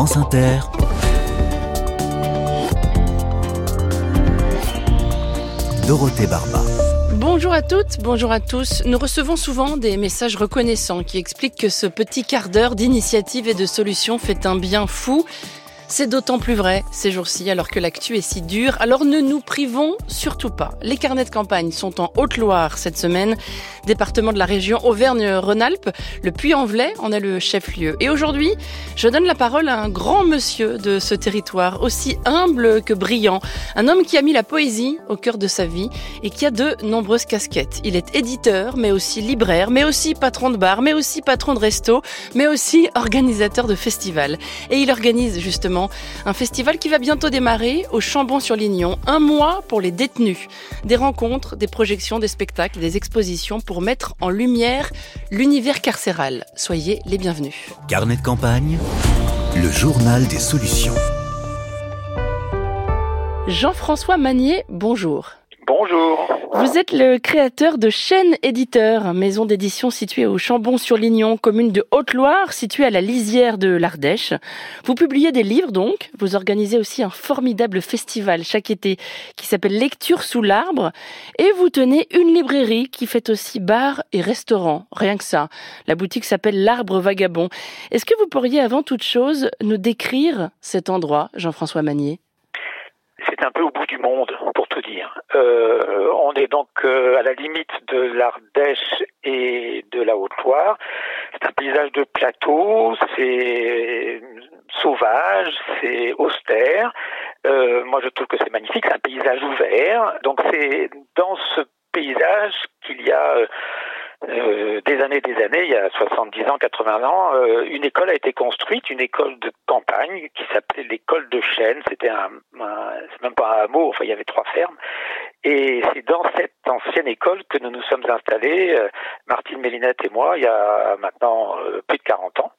France Inter. Dorothée Barba. Bonjour à toutes, bonjour à tous. Nous recevons souvent des messages reconnaissants qui expliquent que ce petit quart d'heure d'initiative et de solution fait un bien fou. C'est d'autant plus vrai ces jours-ci alors que l'actu est si dure. Alors ne nous privons surtout pas. Les carnets de campagne sont en Haute-Loire cette semaine, département de la région Auvergne-Rhône-Alpes. Le Puy-en-Velay en est le chef-lieu. Et aujourd'hui, je donne la parole à un grand monsieur de ce territoire, aussi humble que brillant. Un homme qui a mis la poésie au cœur de sa vie et qui a de nombreuses casquettes. Il est éditeur, mais aussi libraire, mais aussi patron de bar, mais aussi patron de resto, mais aussi organisateur de festivals. Et il organise justement un festival qui va bientôt démarrer au Chambon-sur-Lignon. Un mois pour les détenus. Des rencontres, des projections, des spectacles, des expositions pour mettre en lumière l'univers carcéral. Soyez les bienvenus. Carnet de campagne, le journal des solutions. Jean-François Magnier, bonjour. Bonjour. Vous êtes le créateur de Chaîne Éditeur, maison d'édition située au Chambon-sur-Lignon, commune de Haute-Loire, située à la lisière de l'Ardèche. Vous publiez des livres donc, vous organisez aussi un formidable festival chaque été qui s'appelle Lecture sous l'arbre, et vous tenez une librairie qui fait aussi bar et restaurant, rien que ça. La boutique s'appelle L'Arbre Vagabond. Est-ce que vous pourriez avant toute chose nous décrire cet endroit, Jean-François Magnier? C'est un peu au bout du monde, pour tout dire. Euh, on est donc euh, à la limite de l'Ardèche et de la Haute-Loire. C'est un paysage de plateau, c'est sauvage, c'est austère. Euh, moi, je trouve que c'est magnifique, c'est un paysage ouvert. Donc, c'est dans ce paysage qu'il y a euh, des années des années, il y a 70 ans, 80 ans, euh, une école a été construite, une école de campagne qui s'appelait l'école de Chêne. C'était un, c'est même pas un hameau, enfin il y avait trois fermes. Et c'est dans cette ancienne école que nous nous sommes installés, euh, Martine Mélinette et moi, il y a maintenant plus de 40 ans.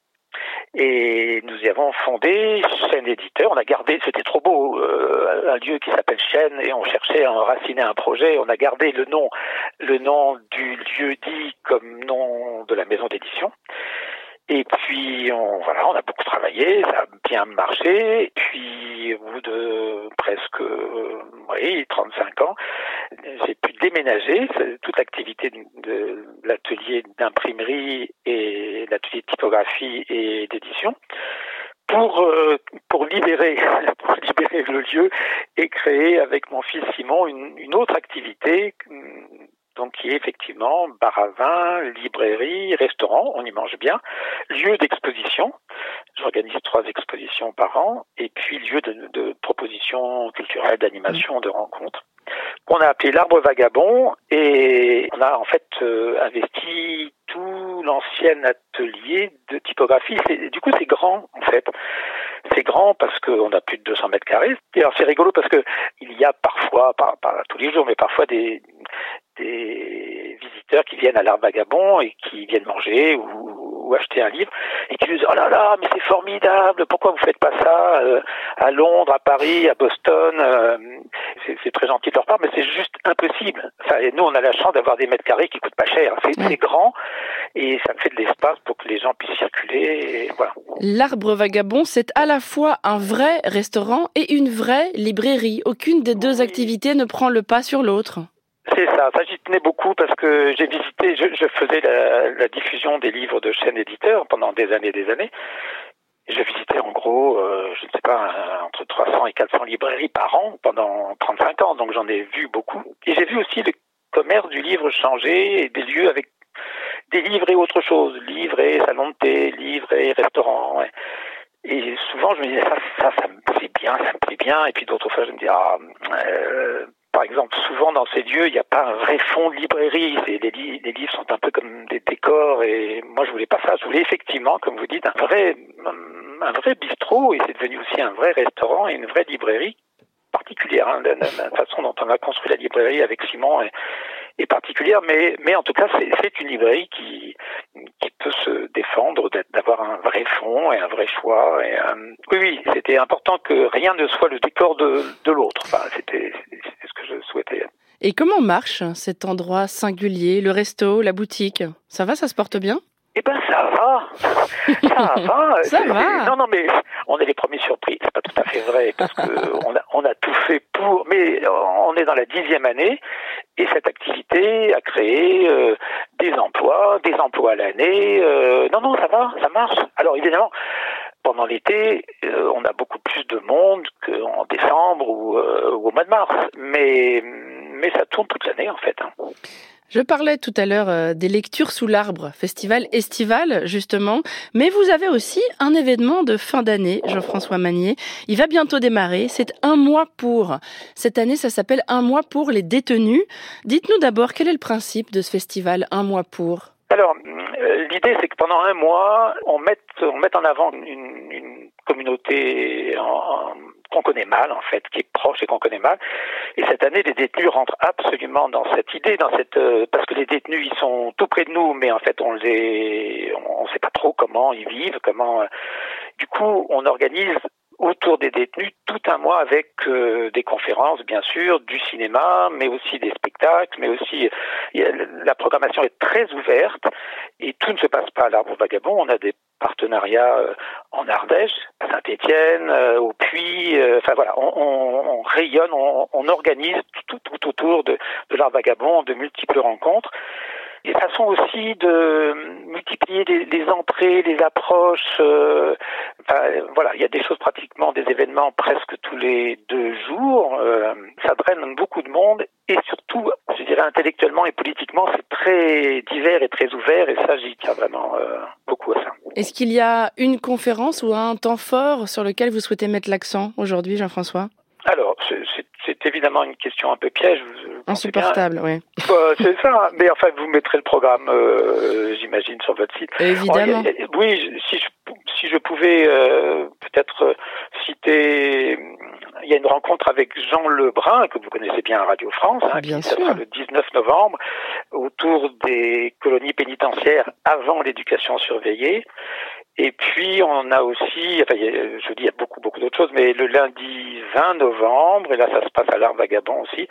Et nous y avons fondé Chaîne Éditeur. On a gardé, c'était trop beau, euh, un lieu qui s'appelle Chaîne, et on cherchait à enraciner un projet. On a gardé le nom, le nom du lieu dit comme nom de la maison d'édition. Et puis, on, voilà, on a beaucoup travaillé, ça a bien marché. Et puis, au bout de presque, oui, 35 ans, j'ai pu déménager toute l'activité de, l'atelier d'imprimerie et l'atelier de typographie et d'édition pour euh, pour libérer pour libérer le lieu et créer avec mon fils Simon une, une autre activité donc qui est effectivement bar à vin, librairie, restaurant, on y mange bien, lieu d'exposition, j'organise trois expositions par an, et puis lieu de, de propositions culturelles, d'animation, de rencontres. On a appelé l'arbre vagabond et on a en fait euh, investi tout l'ancien atelier de typographie. Du coup, c'est grand en fait. C'est grand parce qu'on a plus de 200 mètres carrés. Et alors c'est rigolo parce que il y a parfois, pas tous les jours, mais parfois des, des visiteurs qui viennent à l'art vagabond et qui viennent manger ou, ou, acheter un livre et qui disent oh là là mais c'est formidable pourquoi vous faites pas ça euh, à Londres à Paris à Boston euh, c'est très gentil de leur part mais c'est juste impossible. Enfin, et nous on a la chance d'avoir des mètres carrés qui coûtent pas cher. C'est grand et ça fait de l'espace pour que les gens puissent circuler et voilà. L'arbre vagabond c'est à la fois un vrai restaurant et une vraie librairie. Aucune des deux activités ne prend le pas sur l'autre c'est ça, ça j'y tenais beaucoup parce que j'ai visité, je, je faisais la, la, diffusion des livres de chaîne éditeur pendant des années et des années. Je visitais en gros, euh, je ne sais pas, entre 300 et 400 librairies par an pendant 35 ans, donc j'en ai vu beaucoup. Et j'ai vu aussi le commerce du livre changer et des lieux avec des livres et autre chose, livres et salons de thé, livres et restaurants. Ouais. Et souvent, je me disais, ça, ça, ça me plaît bien, ça me plaît bien. Et puis d'autres fois, je me dis, ah, euh, par exemple, souvent dans ces lieux, il n'y a pas un vrai fond de librairie. Les, livres sont un peu comme des décors. Et moi, je voulais pas ça. Je voulais effectivement, comme vous dites, un vrai, un vrai bistrot. Et c'est devenu aussi un vrai restaurant et une vraie librairie particulière. Hein, la, façon dont on a construit la librairie avec Simon est, est particulière, mais, en tout cas, c'est une librairie qui, qui peut se défendre d'avoir un vrai fond et un vrai choix. Et, euh, oui, oui, c'était important que rien ne soit le décor de, de l'autre. Enfin, c'était Et comment marche cet endroit singulier, le resto, la boutique? Ça va, ça se porte bien? Eh ben ça va, ça va. ça va. Non non mais on est les premiers surpris. C'est pas tout à fait vrai parce que on a on a tout fait pour. Mais on est dans la dixième année et cette activité a créé euh, des emplois, des emplois à l'année. Euh, non non ça va, ça marche. Alors évidemment pendant l'été, euh, on a beaucoup plus de monde qu'en décembre ou, ou, au mois de mars. Mais mais ça tourne toute l'année en fait. Hein. Je parlais tout à l'heure euh, des lectures sous l'arbre, festival estival justement, mais vous avez aussi un événement de fin d'année, Jean-François Magnier. Il va bientôt démarrer, c'est un mois pour. Cette année, ça s'appelle un mois pour les détenus. Dites-nous d'abord quel est le principe de ce festival un mois pour? Alors, euh, l'idée, c'est que pendant un mois, on mette, on met en avant une, une communauté qu'on connaît mal, en fait, qui est proche et qu'on connaît mal. Et cette année, les détenus rentrent absolument dans cette idée, dans cette, euh, parce que les détenus, ils sont tout près de nous, mais en fait, on les, on, sait pas trop comment ils vivent, comment. Euh, du coup, on organise autour des détenus tout un mois avec euh, des conférences, bien sûr, du cinéma, mais aussi des spectacles, mais aussi la programmation est très ouverte et tout ne se passe pas à l'Arbre Vagabond. On a des partenariats euh, en Ardèche, à Saint-Étienne, euh, au Puy. enfin voilà, on, on, on rayonne, on, on, organise tout, tout, autour de, de l'Arbre Vagabond de multiples rencontres et façon aussi de multiplier les, entrées, les approches. Euh, voilà, il y a des choses pratiquement, des événements presque tous les deux jours. Euh, ça draine beaucoup de monde et surtout, je dirais intellectuellement et politiquement, c'est très divers et très ouvert et ça, j'y tiens vraiment euh, beaucoup à ça. Est-ce qu'il y a une conférence ou un temps fort sur lequel vous souhaitez mettre l'accent aujourd'hui, Jean-François? Alors, c'est évidemment une question un peu piège. Insupportable, oui. c'est ça, mais enfin, vous mettrez le programme, euh, j'imagine, sur votre site. Évidemment. oui, si je, si je pouvais euh, peut-être citer, il y a une rencontre avec Jean Lebrun, que vous connaissez bien à Radio France, hein, bien qui sera le 19 novembre, autour des colonies pénitentiaires avant l'éducation surveillée. Et puis on a aussi, enfin je dis il y a beaucoup beaucoup d'autres choses, mais le lundi 20 novembre, et là ça se passe à l'Arbre Vagabond aussi,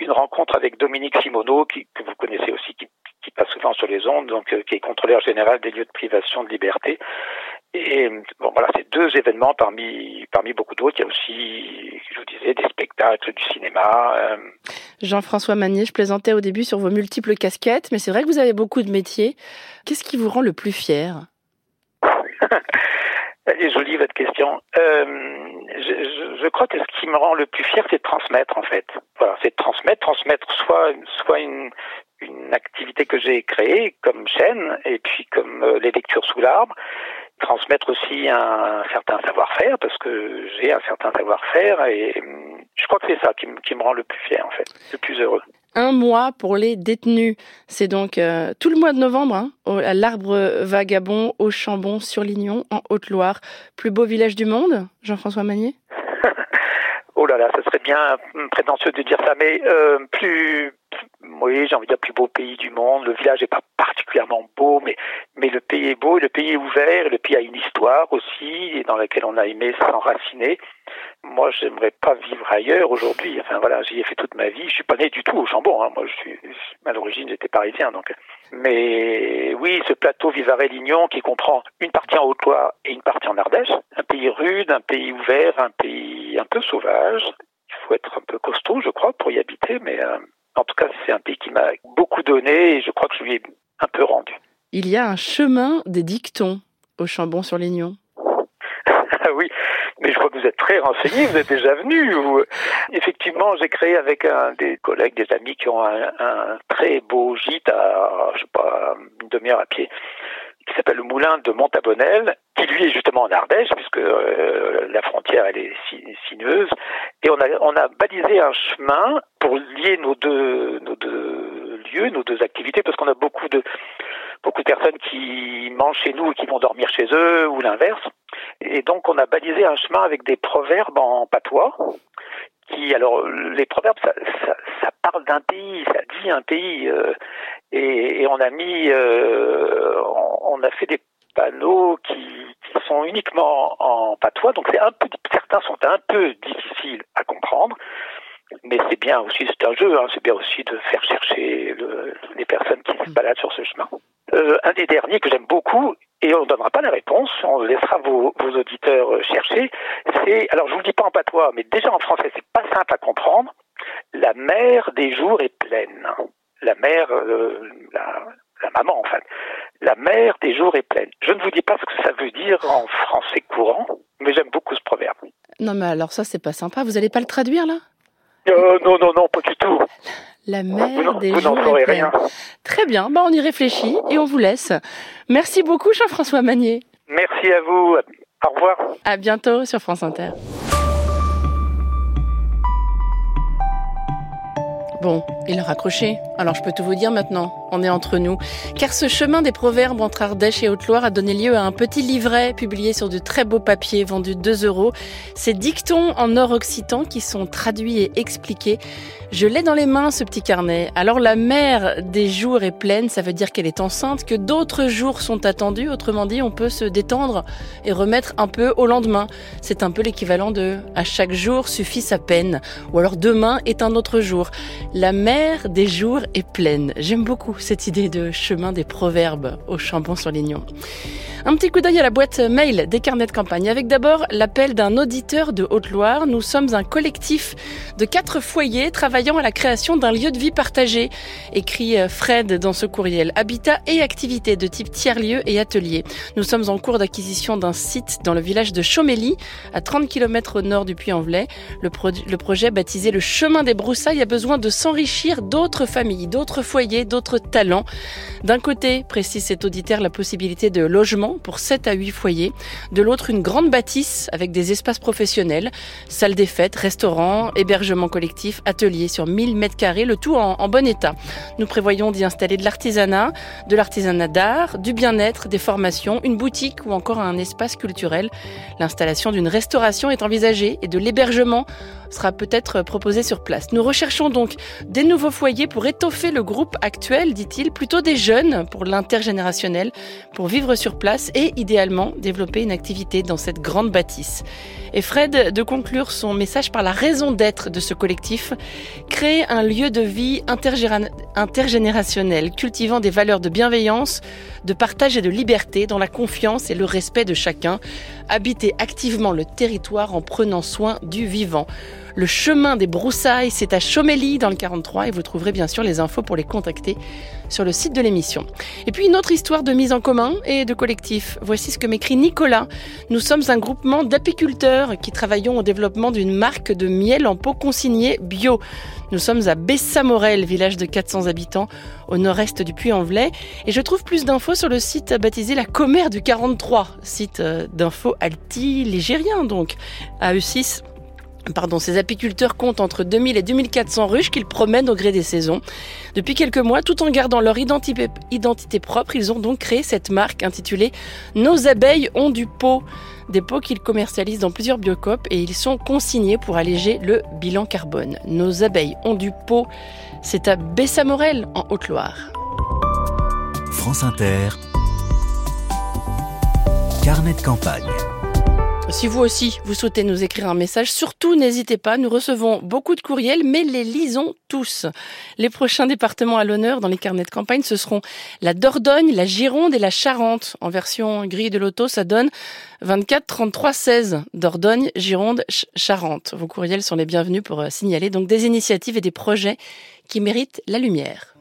une rencontre avec Dominique Simoneau, qui, que vous connaissez aussi, qui, qui passe souvent sur les ondes, donc euh, qui est contrôleur général des lieux de privation de liberté. Et bon voilà, c'est deux événements parmi parmi beaucoup d'autres. Il y a aussi, je vous disais, des spectacles, du cinéma. Euh. Jean-François Magnier, je plaisantais au début sur vos multiples casquettes, mais c'est vrai que vous avez beaucoup de métiers. Qu'est-ce qui vous rend le plus fier? Elle est jolie votre question. Euh, je, je, crois que ce qui me rend le plus fier, c'est de transmettre en fait. Voilà, c'est de transmettre, transmettre soit soit une une activité que j'ai créée comme chaîne et puis comme euh, les lectures sous l'arbre, transmettre aussi un, certain savoir-faire parce que j'ai un certain savoir-faire et hum, je crois que c'est ça qui, qui me rend le plus fier en fait, le plus heureux un mois pour les détenus. C'est donc euh, tout le mois de novembre, hein, à l'Arbre Vagabond, au Chambon, sur Lignon, en Haute-Loire. Plus beau village du monde, Jean-François Magnier? Oh là là, ça serait bien prétentieux de dire ça, mais euh, plus, oui, j'ai envie de dire plus beau pays du monde. Le village n'est pas particulièrement beau, mais mais le pays est beau, le pays est ouvert, le pays a une histoire aussi, dans laquelle on a aimé s'enraciner. Moi, j'aimerais pas vivre ailleurs aujourd'hui. Enfin voilà, j'y ai fait toute ma vie. Je suis pas né du tout au Chambon. Hein. Moi, à l'origine, j'étais parisien, donc. Mais oui, ce plateau Vivarais-Lignon qui comprend une partie en Haute-Loire et une partie en Ardèche, un pays rude, un pays ouvert, un pays un peu sauvage. Il faut être un peu costaud, je crois, pour y habiter, mais euh, en tout cas, c'est un pays qui m'a beaucoup donné et je crois que je lui ai un peu rendu. Il y a un chemin des dictons au Chambon-sur-Lignon. Ah oui, mais je crois que vous êtes très renseigné, vous êtes déjà venu. Effectivement, j'ai créé avec un des collègues, des amis qui ont un, très beau gîte à, je sais pas, une demi-heure à pied, qui s'appelle le Moulin de Montabonnel, qui lui est justement en Ardèche, puisque euh, la frontière elle est sinueuse, et on a on a balisé un chemin pour lier nos deux nos deux lieux, nos deux activités, parce qu'on a beaucoup de beaucoup de personnes qui mangent chez nous et qui vont dormir chez eux, ou l'inverse. Et donc on a balisé un chemin avec des proverbes en patois qui, alors, les proverbes, ça, ça, ça parle d'un pays, ça dit un pays, euh, et, et, on a mis, euh, on, on, a fait des panneaux qui, qui sont uniquement en patois, donc c'est un peu, certains sont un peu difficiles à comprendre, mais c'est bien aussi, c'est un jeu, hein, c'est bien aussi de faire chercher le, les personnes qui se baladent sur ce chemin. Euh, un des derniers que j'aime beaucoup, et on ne donnera pas la réponse, on laissera vos, vos auditeurs chercher, c'est, alors je vous le dis pas en patois, mais déjà en français, c'est pas simple à comprendre, la mer des jours est pleine. La mer, euh, la maman en fait. La mer des jours est pleine. Je ne vous dis pas ce que ça veut dire en français courant, mais j'aime beaucoup ce proverbe. Non, mais alors ça, c'est pas sympa. Vous allez pas le traduire là? Euh, non, non, non, pas du tout. La n'en- des vous jours est pleine. rien. Très bien, bah, on y réfléchit et on vous laisse. Merci beaucoup Jean-François Magnier. Merci à vous. Au revoir. À bientôt sur France Inter. Bon, il a raccroché. Alors je peux tout vous dire maintenant, est entre nous. Car ce chemin des proverbes entre Ardèche et Haute-Loire a donné lieu à un petit livret publié sur de très beaux papiers vendus 2 euros. Ces dictons en or occitan qui sont traduits et expliqués. Je l'ai dans les mains, ce petit carnet. Alors la mère des jours est pleine, ça veut dire qu'elle est enceinte, que d'autres jours sont attendus. Autrement dit, on peut se détendre et remettre un peu au lendemain. C'est un peu l'équivalent de à chaque jour suffit sa peine. Ou alors demain est un autre jour. La mer des jours est pleine. J'aime beaucoup cette idée de chemin des proverbes au Chambon-sur-Lignon. Un petit coup d'œil à la boîte mail des carnets de campagne avec d'abord l'appel d'un auditeur de Haute-Loire. Nous sommes un collectif de quatre foyers travaillant à la création d'un lieu de vie partagé, écrit euh, Fred dans ce courriel. Habitat et activités de type tiers-lieu et atelier. Nous sommes en cours d'acquisition d'un site dans le village de Chaumély, à 30 km au nord du Puy-en-Velay. Le, le projet baptisé le chemin des broussailles a besoin de s'enrichir d'autres familles, d'autres foyers, d'autres D'un côté, précise cet auditeur, la possibilité de logement pour 7 à 8 foyers. De l'autre, une grande bâtisse avec des espaces professionnels, salles des fêtes, restaurants, hébergements collectifs, ateliers sur 1000 mètres carrés, le tout en bon état. Nous prévoyons d'y installer de l'artisanat, de l'artisanat d'art, du bien-être, des formations, une boutique ou encore un espace culturel. L'installation d'une restauration est envisagée et de l'hébergement sera peut-être proposé sur place. Nous recherchons donc des nouveaux foyers pour étoffer le groupe actuel, dit-il, plutôt des jeunes pour l'intergénérationnel, pour vivre sur place et idéalement développer une activité dans cette grande bâtisse. Et Fred de conclure son message par la raison d'être de ce collectif, créer un lieu de vie intergénérationnel, cultivant des valeurs de bienveillance, de partage et de liberté dans la confiance et le respect de chacun, habiter activement le territoire en prenant soin du vivant. Le chemin des broussailles, c'est à Chaumély dans le 43 et vous trouverez bien sûr les infos pour les contacter sur le site de l'émission. Et puis une autre histoire de mise en commun et de collectif. Voici ce que m'écrit Nicolas. Nous sommes un groupement d'apiculteurs qui travaillons au développement d'une marque de miel en pot consigné bio. Nous sommes à Bessamorel, village de 400 habitants au nord-est du Puy-en-Velay et je trouve plus d'infos sur le site baptisé La Commère du 43, site euh, d'infos alti-ligérien donc, à E6. Pardon, ces apiculteurs comptent entre 2000 et 2400 ruches qu'ils promènent au gré des saisons. Depuis quelques mois, tout en gardant leur identité, propre, ils ont donc créé cette marque intitulée Nos abeilles ont du pot. Des pots qu'ils commercialisent dans plusieurs biocopes et ils sont consignés pour alléger le bilan carbone. Nos abeilles ont du pot. C'est à Bessamorel, en Haute-Loire. France Inter. Carnet de campagne. Si vous aussi, vous souhaitez nous écrire un message, surtout n'hésitez pas, nous recevons beaucoup de courriels, mais les lisons tous. Les prochains départements à l'honneur dans les carnets de campagne, ce seront la Dordogne, la Gironde et la Charente. En version grille de loto, ça donne 24 33 16. Dordogne, Gironde, Ch- Charente. Vos courriels sont les bienvenus pour euh, signaler donc des initiatives et des projets qui méritent la lumière.